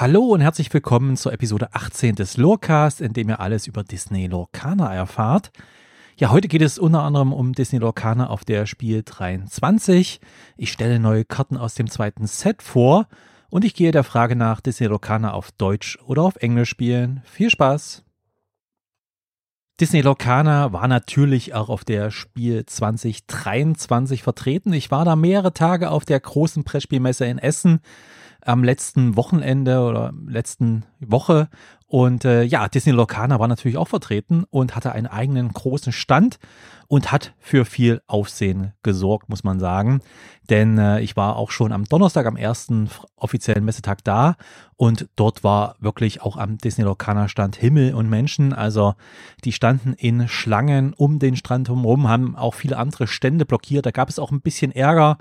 Hallo und herzlich willkommen zur Episode 18 des Lorecast, in dem ihr alles über Disney Lorcaner erfahrt. Ja, heute geht es unter anderem um Disney Lorcaner auf der Spiel 23. Ich stelle neue Karten aus dem zweiten Set vor und ich gehe der Frage nach, Disney Lorcaner auf Deutsch oder auf Englisch spielen. Viel Spaß! Disney Lorcaner war natürlich auch auf der Spiel 2023 vertreten. Ich war da mehrere Tage auf der großen Pressspielmesse in Essen am letzten Wochenende oder letzten Woche. Und äh, ja, Disney Lorcaner war natürlich auch vertreten und hatte einen eigenen großen Stand und hat für viel Aufsehen gesorgt, muss man sagen. Denn äh, ich war auch schon am Donnerstag, am ersten offiziellen Messetag da und dort war wirklich auch am Disney Lorcaner Stand Himmel und Menschen. Also die standen in Schlangen um den Strand herum, haben auch viele andere Stände blockiert. Da gab es auch ein bisschen Ärger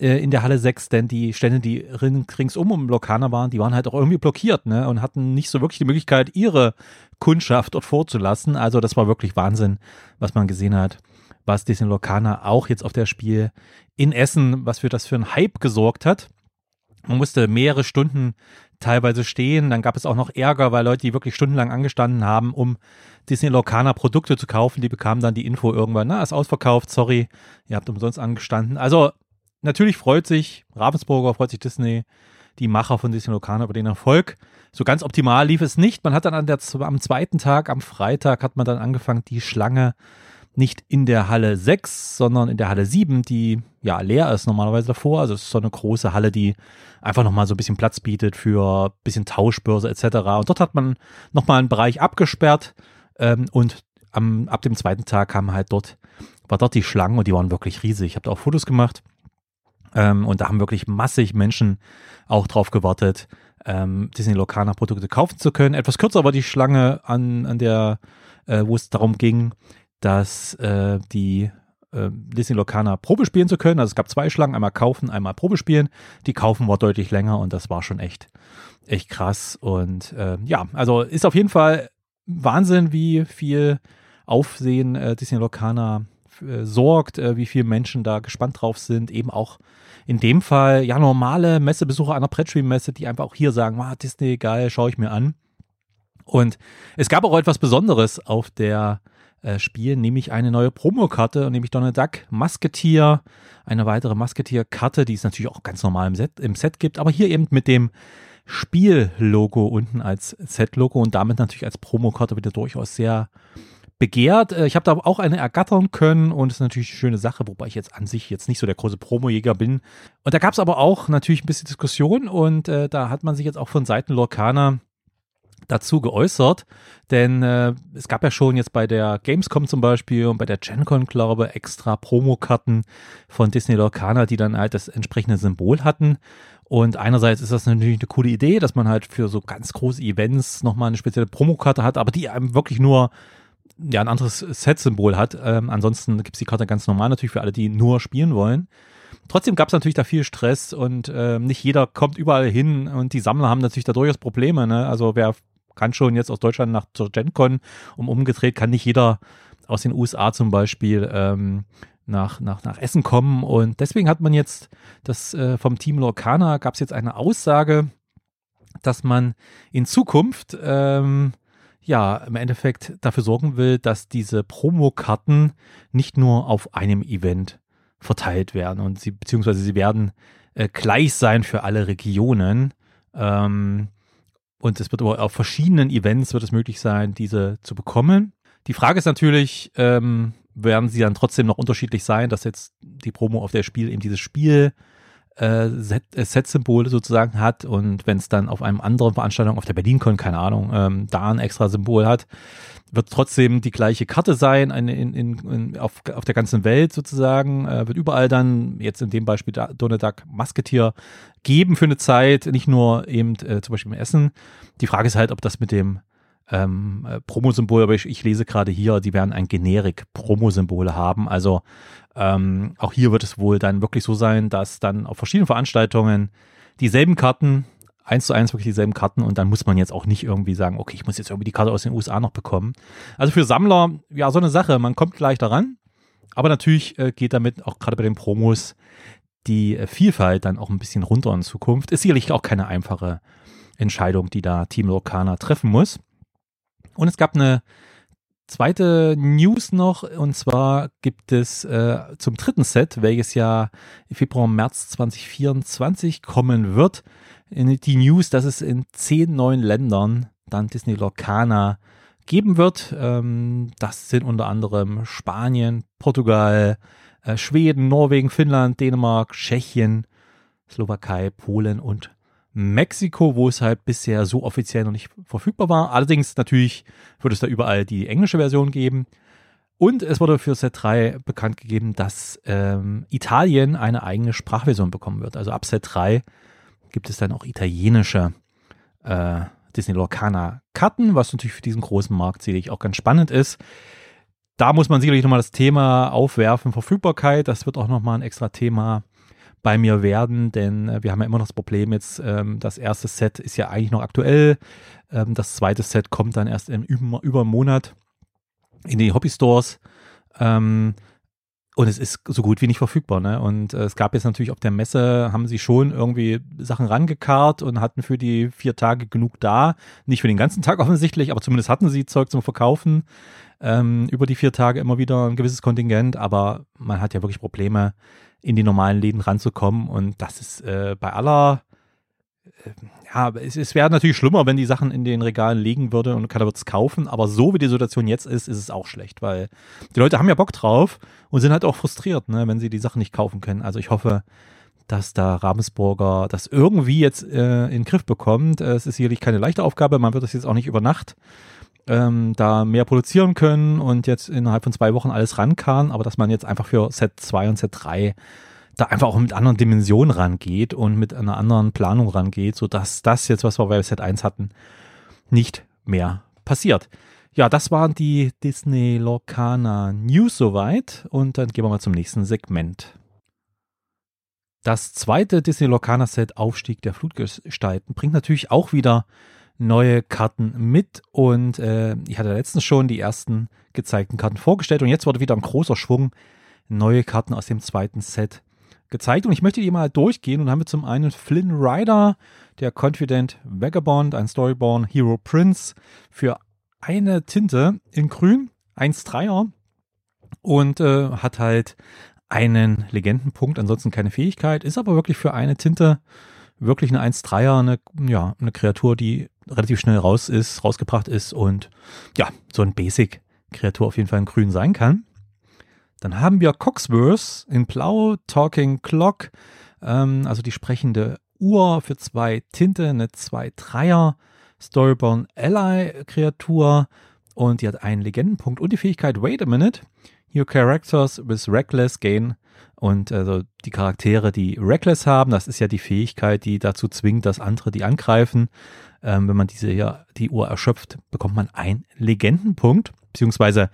äh, in der Halle 6, denn die Stände, die ringsum um Lorcaner waren, die waren halt auch irgendwie blockiert ne? und hatten nicht so wirklich die Möglichkeit, ihre Kundschaft dort vorzulassen. Also das war wirklich Wahnsinn, was man gesehen hat was Disney Lorcaner auch jetzt auf der Spiel in Essen, was für das für einen Hype gesorgt hat. Man musste mehrere Stunden teilweise stehen. Dann gab es auch noch Ärger, weil Leute, die wirklich stundenlang angestanden haben, um Disney Lorcaner Produkte zu kaufen, die bekamen dann die Info irgendwann, na, ist ausverkauft, sorry, ihr habt umsonst angestanden. Also natürlich freut sich Ravensburger, freut sich Disney, die Macher von Disney Lorcaner über den Erfolg. So ganz optimal lief es nicht. Man hat dann an der, am zweiten Tag, am Freitag, hat man dann angefangen, die Schlange nicht in der Halle 6, sondern in der Halle 7, die ja leer ist normalerweise davor. Also es ist so eine große Halle, die einfach nochmal so ein bisschen Platz bietet für ein bisschen Tauschbörse etc. Und dort hat man nochmal einen Bereich abgesperrt ähm, und am, ab dem zweiten Tag kam halt dort, war dort die Schlangen und die waren wirklich riesig. Ich habe da auch Fotos gemacht ähm, und da haben wirklich massig Menschen auch drauf gewartet, ähm, Disney Locana Produkte kaufen zu können. Etwas kürzer war die Schlange an, an der, äh, wo es darum ging, dass äh, die äh, Disney Locana Probe spielen zu können. Also es gab zwei Schlangen, einmal kaufen, einmal Probe spielen. Die kaufen war deutlich länger und das war schon echt, echt krass. Und äh, ja, also ist auf jeden Fall Wahnsinn, wie viel Aufsehen äh, Disney Locana äh, sorgt, äh, wie viele Menschen da gespannt drauf sind. Eben auch in dem Fall ja normale Messebesucher einer Brettspielmesse, die einfach auch hier sagen, ah, Disney geil, schaue ich mir an. Und es gab auch etwas Besonderes auf der äh, Spiel, nämlich eine neue Promokarte, nämlich Donald Duck Musketeer, eine weitere Musketeer-Karte, die es natürlich auch ganz normal im Set, im Set gibt, aber hier eben mit dem Spiel-Logo unten als Set-Logo und damit natürlich als Promokarte wieder durchaus sehr begehrt. Äh, ich habe da auch eine ergattern können und ist natürlich eine schöne Sache, wobei ich jetzt an sich jetzt nicht so der große Promojäger bin. Und da gab es aber auch natürlich ein bisschen Diskussion und äh, da hat man sich jetzt auch von Seiten Lorcaner dazu geäußert, denn äh, es gab ja schon jetzt bei der Gamescom zum Beispiel und bei der GenCon, glaube ich, extra Promokarten von Disney Lorcaner, die dann halt das entsprechende Symbol hatten. Und einerseits ist das natürlich eine coole Idee, dass man halt für so ganz große Events nochmal eine spezielle Promokarte hat, aber die einem wirklich nur ja, ein anderes Set-Symbol hat. Ähm, ansonsten gibt es die Karte ganz normal natürlich für alle, die nur spielen wollen. Trotzdem gab es natürlich da viel Stress und äh, nicht jeder kommt überall hin und die Sammler haben natürlich da durchaus Probleme. Ne? Also wer kann schon jetzt aus Deutschland nach zur GenCon und umgedreht kann nicht jeder aus den USA zum Beispiel ähm, nach, nach, nach Essen kommen. Und deswegen hat man jetzt das äh, vom Team Lorcana gab es jetzt eine Aussage, dass man in Zukunft ähm, ja im Endeffekt dafür sorgen will, dass diese Promokarten nicht nur auf einem Event verteilt werden und sie beziehungsweise sie werden äh, gleich sein für alle Regionen. Ähm, und es wird aber auf verschiedenen Events wird es möglich sein, diese zu bekommen. Die Frage ist natürlich, ähm, werden sie dann trotzdem noch unterschiedlich sein, dass jetzt die Promo auf der Spiel eben dieses Spiel äh, äh Set-Symbole sozusagen hat und wenn es dann auf einem anderen Veranstaltung, auf der BerlinCon, keine Ahnung, ähm, da ein extra Symbol hat, wird trotzdem die gleiche Karte sein, in, in, in, auf, auf der ganzen Welt sozusagen, äh, wird überall dann, jetzt in dem Beispiel da, Donald Musketier geben für eine Zeit, nicht nur eben äh, zum Beispiel im Essen. Die Frage ist halt, ob das mit dem ähm, äh, Promosymbol, aber ich, ich lese gerade hier, die werden ein generik Promosymbole haben. Also ähm, auch hier wird es wohl dann wirklich so sein, dass dann auf verschiedenen Veranstaltungen dieselben Karten eins zu eins wirklich dieselben Karten und dann muss man jetzt auch nicht irgendwie sagen, okay, ich muss jetzt irgendwie die Karte aus den USA noch bekommen. Also für Sammler, ja, so eine Sache, man kommt gleich daran, aber natürlich äh, geht damit auch gerade bei den Promos die äh, Vielfalt dann auch ein bisschen runter in Zukunft. Ist sicherlich auch keine einfache Entscheidung, die da Team Lorcaner treffen muss. Und es gab eine zweite News noch, und zwar gibt es äh, zum dritten Set, welches ja Februar, März 2024 kommen wird, die News, dass es in zehn neuen Ländern dann Disney Lorcaner geben wird. Ähm, das sind unter anderem Spanien, Portugal, äh, Schweden, Norwegen, Finnland, Dänemark, Tschechien, Slowakei, Polen und Mexiko, wo es halt bisher so offiziell noch nicht verfügbar war. Allerdings natürlich wird es da überall die englische Version geben. Und es wurde für Set 3 bekannt gegeben, dass ähm, Italien eine eigene Sprachversion bekommen wird. Also ab Set 3 gibt es dann auch italienische äh, Disney Lorcaner Karten, was natürlich für diesen großen Markt sicherlich auch ganz spannend ist. Da muss man sicherlich nochmal das Thema aufwerfen, Verfügbarkeit. Das wird auch nochmal ein extra Thema bei mir werden, denn äh, wir haben ja immer noch das Problem jetzt, ähm, das erste Set ist ja eigentlich noch aktuell. Ähm, das zweite Set kommt dann erst im über, über einen Monat in die Hobby-Stores. Ähm, und es ist so gut wie nicht verfügbar. Ne? Und äh, es gab jetzt natürlich auf der Messe, haben sie schon irgendwie Sachen rangekarrt und hatten für die vier Tage genug da. Nicht für den ganzen Tag offensichtlich, aber zumindest hatten sie Zeug zum Verkaufen. Ähm, über die vier Tage immer wieder ein gewisses Kontingent, aber man hat ja wirklich Probleme, in die normalen Läden ranzukommen. Und das ist äh, bei aller ja, es, es wäre natürlich schlimmer, wenn die Sachen in den Regalen liegen würde und keiner wird es kaufen, aber so wie die Situation jetzt ist, ist es auch schlecht, weil die Leute haben ja Bock drauf und sind halt auch frustriert, ne, wenn sie die Sachen nicht kaufen können. Also ich hoffe, dass da Ravensburger das irgendwie jetzt äh, in den Griff bekommt. Es ist sicherlich keine leichte Aufgabe, man wird das jetzt auch nicht über Nacht ähm, da mehr produzieren können und jetzt innerhalb von zwei Wochen alles rankarren, aber dass man jetzt einfach für Set 2 und Set 3 da einfach auch mit anderen Dimensionen rangeht und mit einer anderen Planung rangeht, sodass das jetzt, was wir bei Set 1 hatten, nicht mehr passiert. Ja, das waren die Disney Lorcaner News soweit und dann gehen wir mal zum nächsten Segment. Das zweite Disney Lorcaner Set Aufstieg der Flutgestalten bringt natürlich auch wieder neue Karten mit. Und äh, ich hatte letztens schon die ersten gezeigten Karten vorgestellt. Und jetzt wurde wieder ein großer Schwung neue Karten aus dem zweiten Set gezeigt. Und ich möchte die mal durchgehen. Und haben wir zum einen Flynn Rider, der Confident Vagabond, ein Storyborn Hero Prince für eine Tinte in grün, 1-3er und äh, hat halt einen Legendenpunkt, ansonsten keine Fähigkeit, ist aber wirklich für eine Tinte wirklich eine 1-3er, eine, ja, eine Kreatur, die relativ schnell raus ist, rausgebracht ist und ja, so ein Basic-Kreatur auf jeden Fall in grün sein kann. Dann haben wir Coxworth in Blau, Talking Clock, ähm, also die sprechende Uhr für zwei Tinte, eine 2-3er Storyborn Ally Kreatur und die hat einen Legendenpunkt und die Fähigkeit Wait a Minute. Your characters with Reckless gain und also die Charaktere, die Reckless haben, das ist ja die Fähigkeit, die dazu zwingt, dass andere die angreifen. Ähm, wenn man diese hier die Uhr erschöpft, bekommt man einen Legendenpunkt, beziehungsweise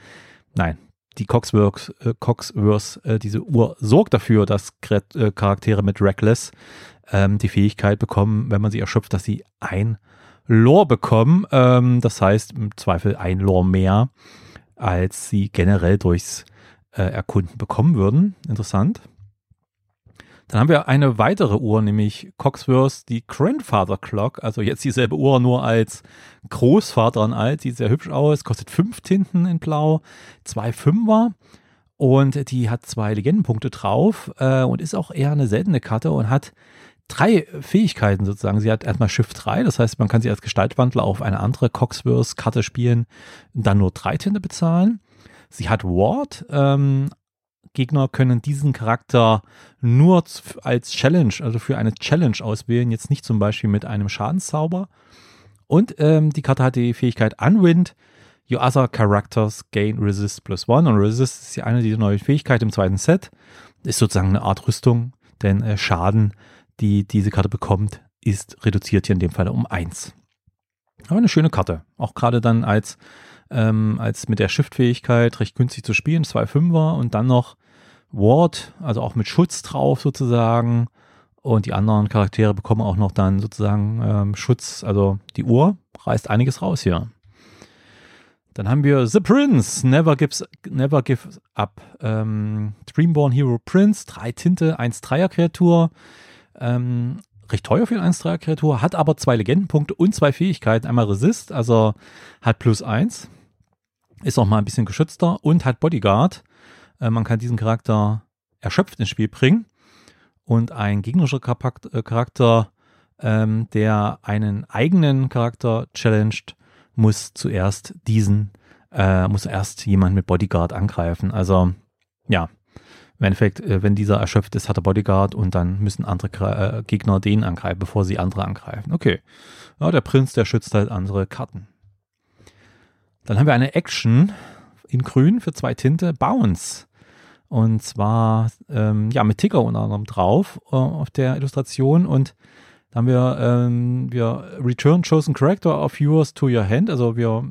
nein, die Coxworth, äh, Coxworth äh, diese Uhr sorgt dafür, dass äh, Charaktere mit Reckless ähm, die Fähigkeit bekommen, wenn man sie erschöpft, dass sie ein Lore bekommen. Ähm, das heißt im Zweifel ein Lore mehr, als sie generell durchs äh, Erkunden bekommen würden. Interessant. Dann haben wir eine weitere Uhr, nämlich Coxworth, die Grandfather Clock, also jetzt dieselbe Uhr nur als Großvater und alt, sieht sehr hübsch aus, kostet fünf Tinten in Blau, zwei Fünfer und die hat zwei Legendenpunkte drauf äh, und ist auch eher eine seltene Karte und hat drei Fähigkeiten sozusagen. Sie hat erstmal Shift 3, das heißt, man kann sie als Gestaltwandler auf eine andere Coxworth-Karte spielen und dann nur drei Tinte bezahlen. Sie hat Ward, ähm, Gegner können diesen Charakter nur als Challenge, also für eine Challenge auswählen, jetzt nicht zum Beispiel mit einem Schadenszauber. Und ähm, die Karte hat die Fähigkeit Unwind. Your other characters gain Resist plus one. Und Resist ist ja eine dieser neuen Fähigkeiten im zweiten Set. Ist sozusagen eine Art Rüstung, denn äh, Schaden, die diese Karte bekommt, ist reduziert hier in dem Fall um eins. Aber eine schöne Karte. Auch gerade dann als, ähm, als mit der Shift-Fähigkeit recht günstig zu spielen, zwei Fünfer und dann noch Ward, also auch mit Schutz drauf sozusagen. Und die anderen Charaktere bekommen auch noch dann sozusagen ähm, Schutz. Also die Uhr reißt einiges raus hier. Dann haben wir The Prince, Never Gives, Never Gives Up. Ähm, Dreamborn Hero Prince, drei Tinte, 1 Dreier Kreatur. Ähm, recht teuer für eine 1-3er Kreatur, hat aber zwei Legendenpunkte und zwei Fähigkeiten. Einmal Resist, also hat plus 1, ist auch mal ein bisschen geschützter und hat Bodyguard. Äh, man kann diesen Charakter erschöpft ins Spiel bringen und ein gegnerischer äh, Charakter, ähm, der einen eigenen Charakter challenged, muss zuerst diesen, äh, muss erst jemand mit Bodyguard angreifen. Also ja, im Endeffekt, äh, wenn dieser erschöpft ist, hat er Bodyguard und dann müssen andere äh, Gegner den angreifen, bevor sie andere angreifen. Okay. Ja, der Prinz, der schützt halt andere Karten. Dann haben wir eine Action in grün für zwei Tinte, Bounce. Und zwar ähm, ja mit Ticker unter anderem drauf äh, auf der Illustration und da haben wir, ähm, wir Return Chosen Character of yours to your hand. Also wir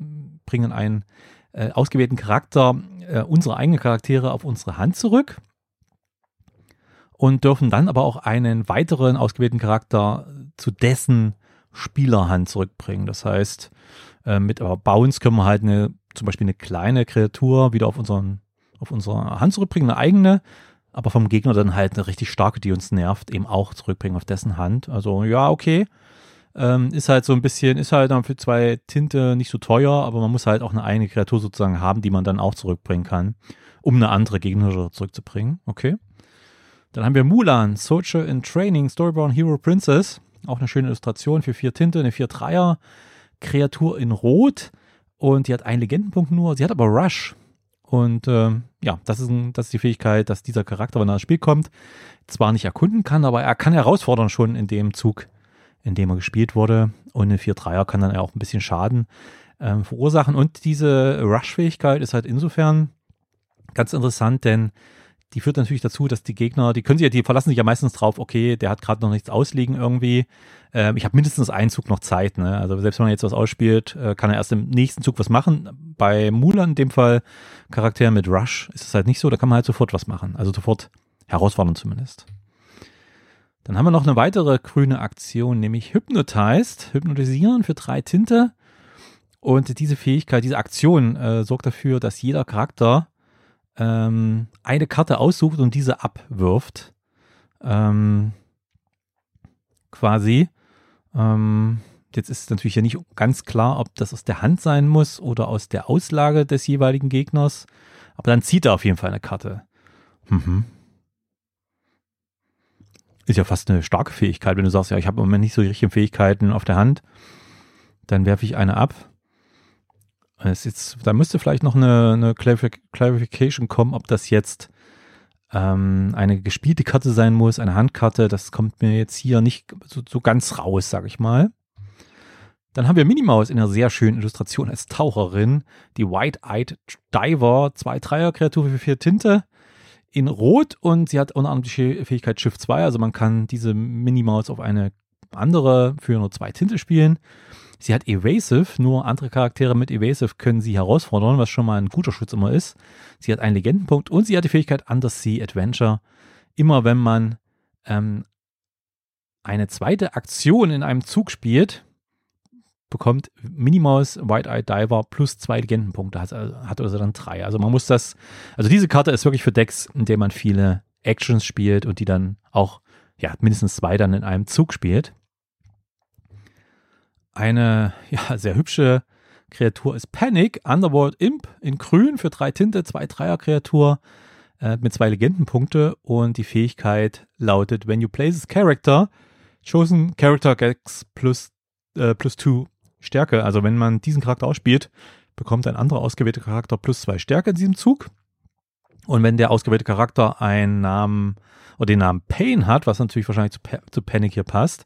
bringen einen äh, ausgewählten Charakter, äh, unsere eigenen Charaktere auf unsere Hand zurück und dürfen dann aber auch einen weiteren ausgewählten Charakter zu dessen Spielerhand zurückbringen. Das heißt, äh, mit aber Bounce können wir halt eine, zum Beispiel eine kleine Kreatur wieder auf unseren auf unsere Hand zurückbringen, eine eigene, aber vom Gegner dann halt eine richtig starke, die uns nervt, eben auch zurückbringen auf dessen Hand. Also ja, okay. Ähm, ist halt so ein bisschen, ist halt dann für zwei Tinte nicht so teuer, aber man muss halt auch eine eigene Kreatur sozusagen haben, die man dann auch zurückbringen kann, um eine andere gegnerische zurückzubringen. Okay. Dann haben wir Mulan, Soldier in Training, Storyborn Hero Princess. Auch eine schöne Illustration für vier Tinte, eine vier Dreier Kreatur in Rot und die hat einen Legendenpunkt nur. Sie hat aber Rush. Und ähm, ja, das ist, ein, das ist die Fähigkeit, dass dieser Charakter, wenn er ins Spiel kommt, zwar nicht erkunden kann, aber er kann herausfordern schon in dem Zug, in dem er gespielt wurde. Und eine 4-3er kann dann auch ein bisschen Schaden ähm, verursachen. Und diese Rush-Fähigkeit ist halt insofern ganz interessant, denn die führt natürlich dazu, dass die Gegner, die können sich ja, die verlassen sich ja meistens drauf, okay, der hat gerade noch nichts ausliegen irgendwie. Ähm, ich habe mindestens einen Zug noch Zeit, ne? Also selbst wenn man jetzt was ausspielt, äh, kann er erst im nächsten Zug was machen. Bei Mulan in dem Fall, Charakter mit Rush, ist es halt nicht so, da kann man halt sofort was machen. Also sofort herausfordern zumindest. Dann haben wir noch eine weitere grüne Aktion, nämlich Hypnotized, hypnotisieren für drei Tinte. Und diese Fähigkeit, diese Aktion äh, sorgt dafür, dass jeder Charakter ähm, eine Karte aussucht und diese abwirft. Ähm, quasi. Ähm, jetzt ist natürlich ja nicht ganz klar, ob das aus der Hand sein muss oder aus der Auslage des jeweiligen Gegners. Aber dann zieht er auf jeden Fall eine Karte. Mhm. Ist ja fast eine starke Fähigkeit, wenn du sagst, ja, ich habe im Moment nicht so die richtigen Fähigkeiten auf der Hand. Dann werfe ich eine ab jetzt, da müsste vielleicht noch eine, eine Clarification kommen, ob das jetzt ähm, eine gespielte Karte sein muss, eine Handkarte. Das kommt mir jetzt hier nicht so, so ganz raus, sag ich mal. Dann haben wir Minimaus in einer sehr schönen Illustration als Taucherin. Die White-Eyed Diver, zwei Dreier-Kreatur für vier Tinte in Rot und sie hat unter anderem die Fähigkeit Shift 2, also man kann diese Minimaus auf eine andere für nur zwei Tinte spielen. Sie hat Evasive, nur andere Charaktere mit Evasive können sie herausfordern, was schon mal ein guter Schutz immer ist. Sie hat einen Legendenpunkt und sie hat die Fähigkeit Undersea Adventure. Immer wenn man ähm, eine zweite Aktion in einem Zug spielt, bekommt Minimaus White-Eyed Diver plus zwei Legendenpunkte, hat, hat also dann drei. Also man muss das, also diese Karte ist wirklich für Decks, in denen man viele Actions spielt und die dann auch, ja, mindestens zwei dann in einem Zug spielt. Eine ja, sehr hübsche Kreatur ist Panic, Underworld Imp in grün für drei Tinte, zwei Dreier-Kreatur äh, mit zwei Legendenpunkte und die Fähigkeit lautet, when you play this character, chosen character gets plus, äh, plus two Stärke. Also wenn man diesen Charakter ausspielt, bekommt ein anderer ausgewählter Charakter plus zwei Stärke in diesem Zug. Und wenn der ausgewählte Charakter einen Namen oder den Namen Pain hat, was natürlich wahrscheinlich zu, zu Panic hier passt,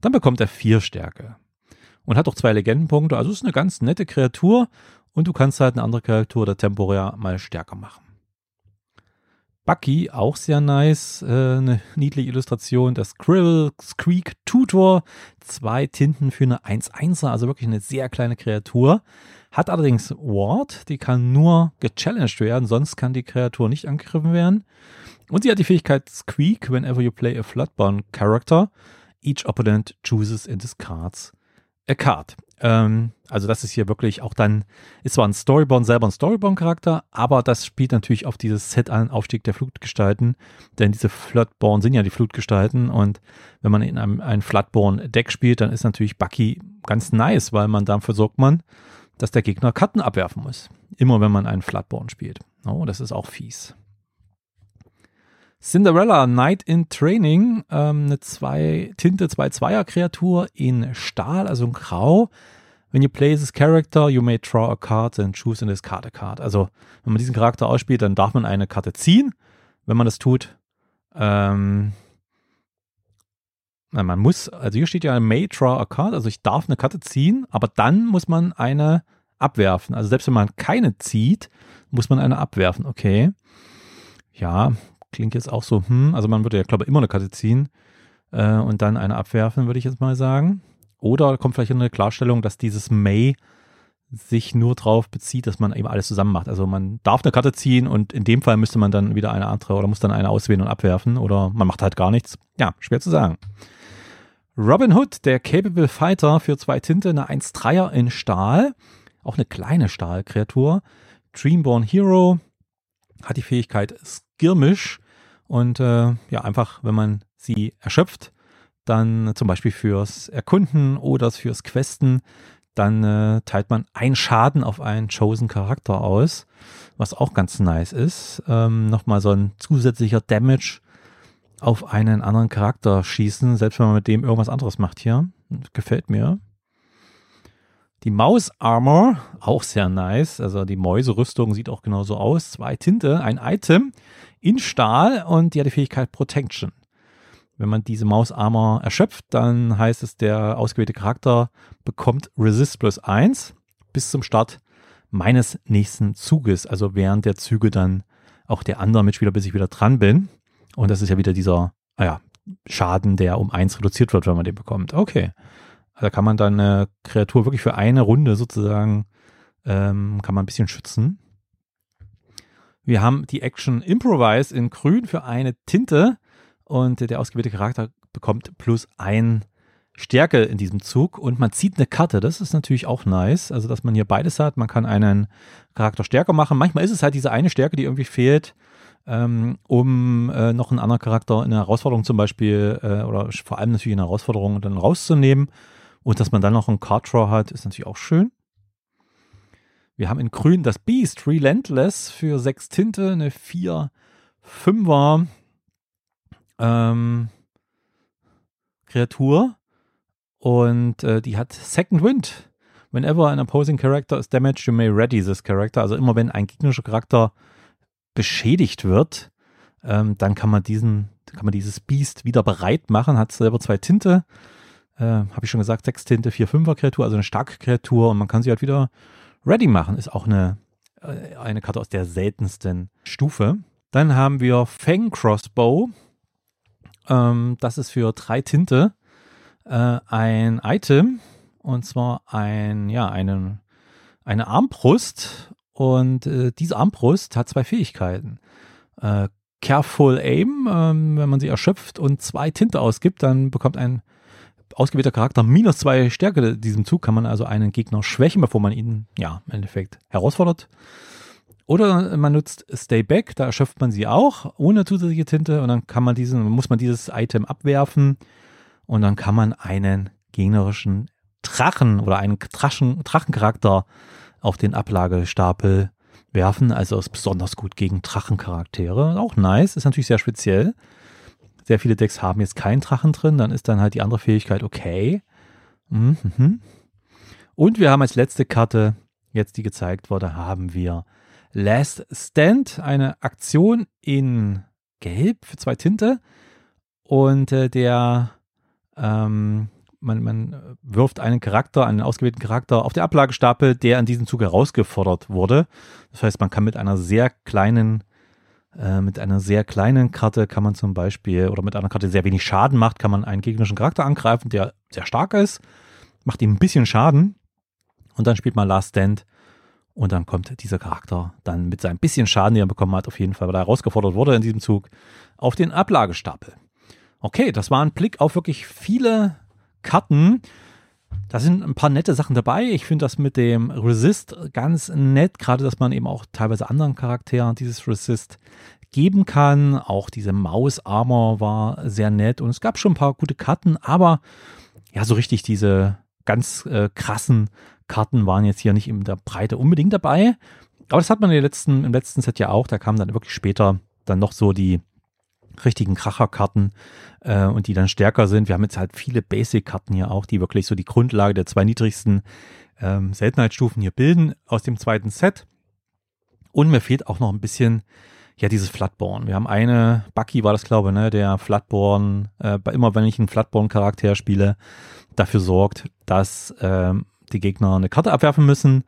dann bekommt er vier Stärke und hat auch zwei Legendenpunkte. Also ist eine ganz nette Kreatur und du kannst halt eine andere Kreatur da temporär mal stärker machen. Bucky, auch sehr nice, äh, eine niedliche Illustration. Das Scribble Squeak Tutor, zwei Tinten für eine 1-1er, also wirklich eine sehr kleine Kreatur. Hat allerdings Ward, die kann nur gechallenged werden, sonst kann die Kreatur nicht angegriffen werden. Und sie hat die Fähigkeit Squeak, whenever you play a Floodborn character, each opponent chooses and discards a card. Ähm, also das ist hier wirklich auch dann, ist zwar ein Storyborn selber ein Storyborn-Charakter, aber das spielt natürlich auf dieses Set an, Aufstieg der Flutgestalten, denn diese Floodborn sind ja die Flutgestalten und wenn man in einem ein Floodborn-Deck spielt, dann ist natürlich Bucky ganz nice, weil man dafür sorgt man, dass der Gegner Karten abwerfen muss. Immer wenn man einen Floodborn spielt. Oh, das ist auch fies. Cinderella Knight in Training, ähm, eine zwei, Tinte 2-2er-Kreatur in Stahl, also in Grau. When you play this character, you may draw a card and choose and discard a card. Also, wenn man diesen Charakter ausspielt, dann darf man eine Karte ziehen. Wenn man das tut, ähm, man muss, also hier steht ja may draw a card, also ich darf eine Karte ziehen, aber dann muss man eine abwerfen. Also selbst wenn man keine zieht, muss man eine abwerfen. Okay. Ja, klingt jetzt auch so, hm, also man würde ja, glaube ich, immer eine Karte ziehen äh, und dann eine abwerfen, würde ich jetzt mal sagen. Oder kommt vielleicht eine Klarstellung, dass dieses May sich nur darauf bezieht, dass man eben alles zusammen macht. Also man darf eine Karte ziehen und in dem Fall müsste man dann wieder eine andere oder muss dann eine auswählen und abwerfen oder man macht halt gar nichts. Ja, schwer zu sagen. Robin Hood, der Capable Fighter für zwei Tinte, eine 1-3er in Stahl. Auch eine kleine Stahlkreatur. Dreamborn Hero hat die Fähigkeit Skirmish und äh, ja, einfach, wenn man sie erschöpft, dann zum Beispiel fürs Erkunden oder fürs Questen, dann äh, teilt man einen Schaden auf einen Chosen Charakter aus, was auch ganz nice ist. Ähm, Nochmal so ein zusätzlicher Damage auf einen anderen Charakter schießen, selbst wenn man mit dem irgendwas anderes macht hier. Gefällt mir. Die Maus Armor, auch sehr nice. Also die Mäuserüstung sieht auch genauso aus. Zwei Tinte, ein Item in Stahl und die hat die Fähigkeit Protection. Wenn man diese Maus Armor erschöpft, dann heißt es, der ausgewählte Charakter bekommt Resist plus 1 bis zum Start meines nächsten Zuges. Also während der Züge dann auch der andere Mitspieler, bis ich wieder dran bin. Und das ist ja wieder dieser, ah Schaden, der um 1 reduziert wird, wenn man den bekommt. Okay. Da kann man dann eine Kreatur wirklich für eine Runde sozusagen, ähm, kann man ein bisschen schützen. Wir haben die Action Improvise in grün für eine Tinte und der ausgewählte Charakter bekommt plus ein Stärke in diesem Zug und man zieht eine Karte. Das ist natürlich auch nice. Also, dass man hier beides hat. Man kann einen Charakter stärker machen. Manchmal ist es halt diese eine Stärke, die irgendwie fehlt, ähm, um äh, noch einen anderen Charakter in einer Herausforderung zum Beispiel äh, oder vor allem natürlich in einer Herausforderung dann rauszunehmen. Und dass man dann noch einen Card Draw hat, ist natürlich auch schön. Wir haben in grün das Beast Relentless für sechs Tinte, eine 4 5er ähm, Kreatur. Und äh, die hat Second Wind. Whenever an opposing character is damaged, you may ready this character. Also immer wenn ein gegnerischer Charakter beschädigt wird, ähm, dann kann man diesen, kann man dieses Beast wieder bereit machen, hat selber zwei Tinte äh, habe ich schon gesagt, 6 Tinte, 4 5er Kreatur, also eine starke Kreatur und man kann sie halt wieder ready machen. Ist auch eine, äh, eine Karte aus der seltensten Stufe. Dann haben wir Fang Crossbow. Ähm, das ist für drei Tinte äh, ein Item und zwar ein, ja, eine, eine Armbrust und äh, diese Armbrust hat zwei Fähigkeiten. Äh, Careful Aim, ähm, wenn man sie erschöpft und zwei Tinte ausgibt, dann bekommt ein ausgewählter Charakter minus zwei Stärke diesem Zug kann man also einen Gegner schwächen, bevor man ihn, ja, im Endeffekt herausfordert. Oder man nutzt Stay Back, da erschöpft man sie auch ohne zusätzliche Tinte und dann kann man diesen, muss man dieses Item abwerfen und dann kann man einen gegnerischen Drachen oder einen Drachen, Drachencharakter auf den Ablagestapel werfen. Also ist besonders gut gegen Drachencharaktere. Auch nice, ist natürlich sehr speziell sehr viele Decks haben jetzt keinen Drachen drin, dann ist dann halt die andere Fähigkeit okay. Mhm. Und wir haben als letzte Karte, jetzt die gezeigt wurde, haben wir Last Stand, eine Aktion in Gelb für zwei Tinte. Und äh, der, ähm, man, man wirft einen Charakter, einen ausgewählten Charakter auf den Ablagestapel, der an diesem Zug herausgefordert wurde. Das heißt, man kann mit einer sehr kleinen äh, mit einer sehr kleinen Karte kann man zum Beispiel, oder mit einer Karte, die sehr wenig Schaden macht, kann man einen gegnerischen Charakter angreifen, der sehr stark ist, macht ihm ein bisschen Schaden und dann spielt man Last Stand und dann kommt dieser Charakter dann mit seinem bisschen Schaden, den er bekommen hat, auf jeden Fall, weil er herausgefordert wurde in diesem Zug, auf den Ablagestapel. Okay, das war ein Blick auf wirklich viele Karten. Da sind ein paar nette Sachen dabei. Ich finde das mit dem Resist ganz nett, gerade dass man eben auch teilweise anderen Charakteren dieses Resist geben kann. Auch diese Maus-Armor war sehr nett und es gab schon ein paar gute Karten, aber ja, so richtig diese ganz äh, krassen Karten waren jetzt hier nicht in der Breite unbedingt dabei. Aber das hat man letzten, im letzten Set ja auch. Da kamen dann wirklich später dann noch so die richtigen Kracherkarten äh, und die dann stärker sind. Wir haben jetzt halt viele Basic-Karten hier auch, die wirklich so die Grundlage der zwei niedrigsten ähm, Seltenheitsstufen hier bilden aus dem zweiten Set. Und mir fehlt auch noch ein bisschen ja dieses Flatborn. Wir haben eine, Bucky war das glaube ich, ne, der Flatborn, äh, immer wenn ich einen Flatborn-Charakter spiele, dafür sorgt, dass äh, die Gegner eine Karte abwerfen müssen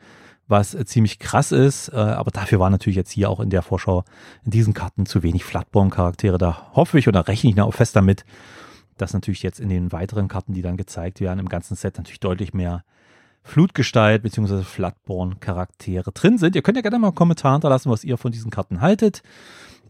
was äh, ziemlich krass ist. Äh, aber dafür war natürlich jetzt hier auch in der Vorschau in diesen Karten zu wenig Flatborn-Charaktere. Da hoffe ich oder rechne ich auch fest damit, dass natürlich jetzt in den weiteren Karten, die dann gezeigt werden, im ganzen Set natürlich deutlich mehr Flutgestalt bzw. Flatborn-Charaktere drin sind. Ihr könnt ja gerne mal einen Kommentar hinterlassen, was ihr von diesen Karten haltet,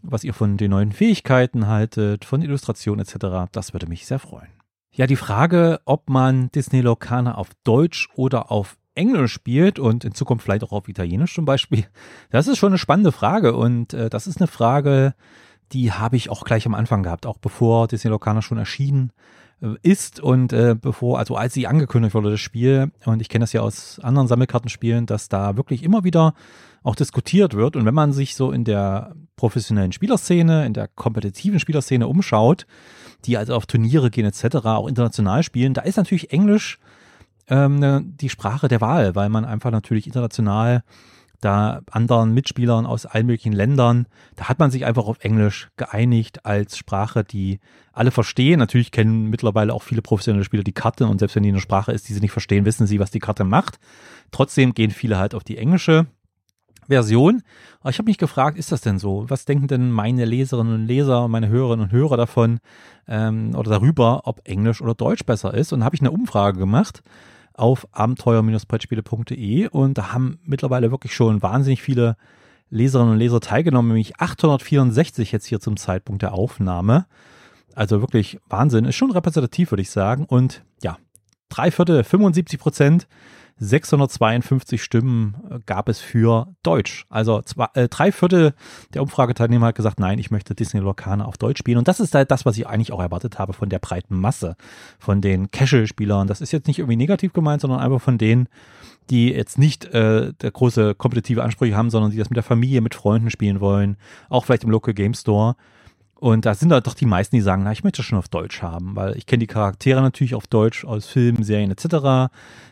was ihr von den neuen Fähigkeiten haltet, von Illustrationen etc. Das würde mich sehr freuen. Ja, die Frage, ob man Disney Locana auf Deutsch oder auf Englisch spielt und in Zukunft vielleicht auch auf Italienisch zum Beispiel, das ist schon eine spannende Frage und äh, das ist eine Frage, die habe ich auch gleich am Anfang gehabt, auch bevor Disney Locana schon erschienen äh, ist und äh, bevor, also als sie angekündigt wurde, das Spiel, und ich kenne das ja aus anderen Sammelkartenspielen, dass da wirklich immer wieder auch diskutiert wird. Und wenn man sich so in der professionellen Spielerszene, in der kompetitiven Spielerszene umschaut, die also auf Turniere gehen etc., auch international spielen, da ist natürlich Englisch ähm, ne, die Sprache der Wahl, weil man einfach natürlich international da anderen Mitspielern aus allen möglichen Ländern, da hat man sich einfach auf Englisch geeinigt als Sprache, die alle verstehen. Natürlich kennen mittlerweile auch viele professionelle Spieler die Karte und selbst wenn die eine Sprache ist, die sie nicht verstehen, wissen sie, was die Karte macht. Trotzdem gehen viele halt auf die englische Version. Aber ich habe mich gefragt, ist das denn so? Was denken denn meine Leserinnen und Leser, meine Hörerinnen und Hörer davon ähm, oder darüber, ob Englisch oder Deutsch besser ist? Und habe ich eine Umfrage gemacht auf abenteuer-brettspiele.de und da haben mittlerweile wirklich schon wahnsinnig viele Leserinnen und Leser teilgenommen, nämlich 864 jetzt hier zum Zeitpunkt der Aufnahme. Also wirklich Wahnsinn, ist schon repräsentativ, würde ich sagen. Und ja, drei Viertel, 75 Prozent 652 Stimmen äh, gab es für Deutsch. Also zwei, äh, drei Viertel der Umfrageteilnehmer hat gesagt, nein, ich möchte Disney Locana auf Deutsch spielen. Und das ist halt das, was ich eigentlich auch erwartet habe von der breiten Masse, von den Casual-Spielern. Das ist jetzt nicht irgendwie negativ gemeint, sondern einfach von denen, die jetzt nicht äh, der große kompetitive Ansprüche haben, sondern die das mit der Familie, mit Freunden spielen wollen, auch vielleicht im Local Game Store. Und da sind da doch die meisten, die sagen, na, ich möchte das schon auf Deutsch haben, weil ich kenne die Charaktere natürlich auf Deutsch aus Filmen, Serien etc.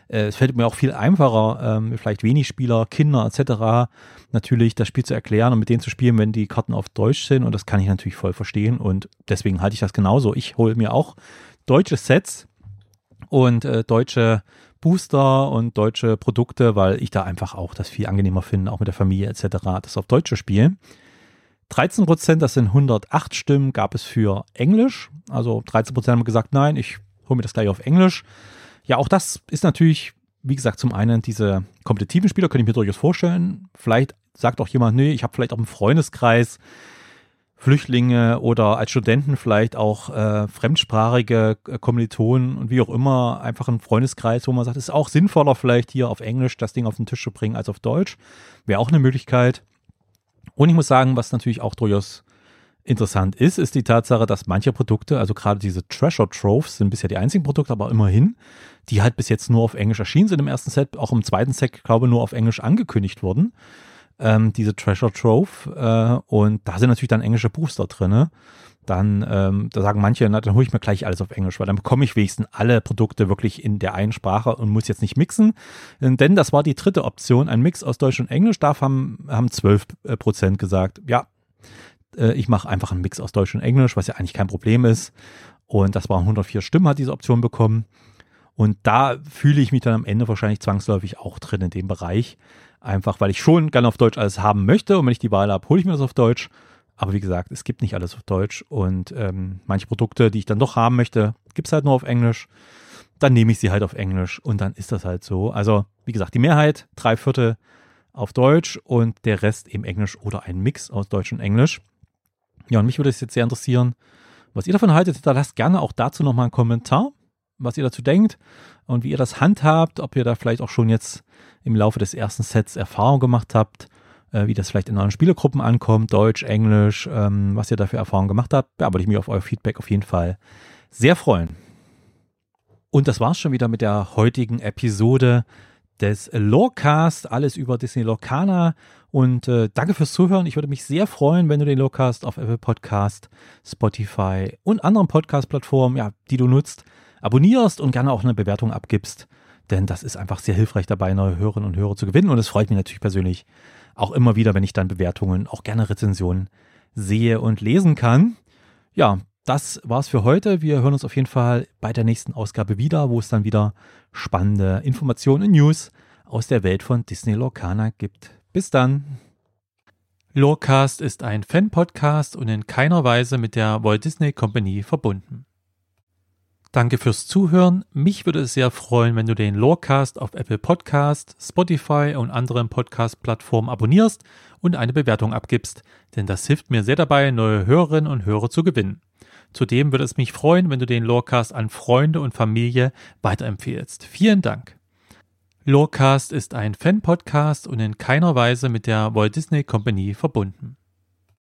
Äh, es fällt mir auch viel einfacher, ähm, vielleicht wenig Spieler, Kinder etc. natürlich das Spiel zu erklären und mit denen zu spielen, wenn die Karten auf Deutsch sind. Und das kann ich natürlich voll verstehen. Und deswegen halte ich das genauso. Ich hole mir auch deutsche Sets und äh, deutsche Booster und deutsche Produkte, weil ich da einfach auch das viel angenehmer finde, auch mit der Familie etc., das auf Deutsch zu spielen. 13 Prozent, das sind 108 Stimmen, gab es für Englisch. Also 13 Prozent haben gesagt, nein, ich hole mir das gleich auf Englisch. Ja, auch das ist natürlich, wie gesagt, zum einen diese kompetitiven Spieler, könnte ich mir durchaus vorstellen. Vielleicht sagt auch jemand, nee, ich habe vielleicht auch im Freundeskreis Flüchtlinge oder als Studenten vielleicht auch äh, fremdsprachige äh, Kommilitonen und wie auch immer, einfach ein Freundeskreis, wo man sagt, es ist auch sinnvoller, vielleicht hier auf Englisch das Ding auf den Tisch zu bringen als auf Deutsch. Wäre auch eine Möglichkeit. Und ich muss sagen, was natürlich auch durchaus interessant ist, ist die Tatsache, dass manche Produkte, also gerade diese Treasure Troves, sind bisher die einzigen Produkte, aber immerhin, die halt bis jetzt nur auf Englisch erschienen sind im ersten Set, auch im zweiten Set, glaube ich, nur auf Englisch angekündigt wurden. Ähm, diese Treasure Trove. Äh, und da sind natürlich dann englische Booster drin dann, ähm, da sagen manche, na, dann hole ich mir gleich alles auf Englisch, weil dann bekomme ich wenigstens alle Produkte wirklich in der einen Sprache und muss jetzt nicht mixen. Denn das war die dritte Option, ein Mix aus Deutsch und Englisch. Da haben, haben 12 äh, Prozent gesagt, ja, äh, ich mache einfach einen Mix aus Deutsch und Englisch, was ja eigentlich kein Problem ist. Und das waren 104 Stimmen, hat diese Option bekommen. Und da fühle ich mich dann am Ende wahrscheinlich zwangsläufig auch drin in dem Bereich. Einfach, weil ich schon gerne auf Deutsch alles haben möchte. Und wenn ich die Wahl habe, hole ich mir das auf Deutsch. Aber wie gesagt, es gibt nicht alles auf Deutsch und ähm, manche Produkte, die ich dann doch haben möchte, gibt es halt nur auf Englisch. Dann nehme ich sie halt auf Englisch und dann ist das halt so. Also, wie gesagt, die Mehrheit, drei Viertel auf Deutsch und der Rest eben Englisch oder ein Mix aus Deutsch und Englisch. Ja, und mich würde es jetzt sehr interessieren, was ihr davon haltet. Da lasst gerne auch dazu nochmal einen Kommentar. was ihr dazu denkt und wie ihr das handhabt, ob ihr da vielleicht auch schon jetzt im Laufe des ersten Sets Erfahrung gemacht habt, wie das vielleicht in euren Spielegruppen ankommt, Deutsch, Englisch, ähm, was ihr da für Erfahrungen gemacht habt. Ja, würde ich mich auf euer Feedback auf jeden Fall sehr freuen. Und das war's schon wieder mit der heutigen Episode des Lorecast, alles über Disney Lorcana. Und äh, danke fürs Zuhören. Ich würde mich sehr freuen, wenn du den Lorecast auf Apple Podcast, Spotify und anderen Podcast-Plattformen, ja, die du nutzt, abonnierst und gerne auch eine Bewertung abgibst. Denn das ist einfach sehr hilfreich dabei, neue Hörerinnen und Hörer zu gewinnen. Und es freut mich natürlich persönlich auch immer wieder, wenn ich dann Bewertungen, auch gerne Rezensionen sehe und lesen kann. Ja, das war's für heute. Wir hören uns auf jeden Fall bei der nächsten Ausgabe wieder, wo es dann wieder spannende Informationen und News aus der Welt von Disney Lorcana gibt. Bis dann. Lorecast ist ein Fan-Podcast und in keiner Weise mit der Walt Disney Company verbunden. Danke fürs Zuhören. Mich würde es sehr freuen, wenn du den Lorecast auf Apple Podcast, Spotify und anderen Podcast-Plattformen abonnierst und eine Bewertung abgibst, denn das hilft mir sehr dabei, neue Hörerinnen und Hörer zu gewinnen. Zudem würde es mich freuen, wenn du den Lorecast an Freunde und Familie weiterempfehlst. Vielen Dank. Lorecast ist ein Fan-Podcast und in keiner Weise mit der Walt Disney Company verbunden.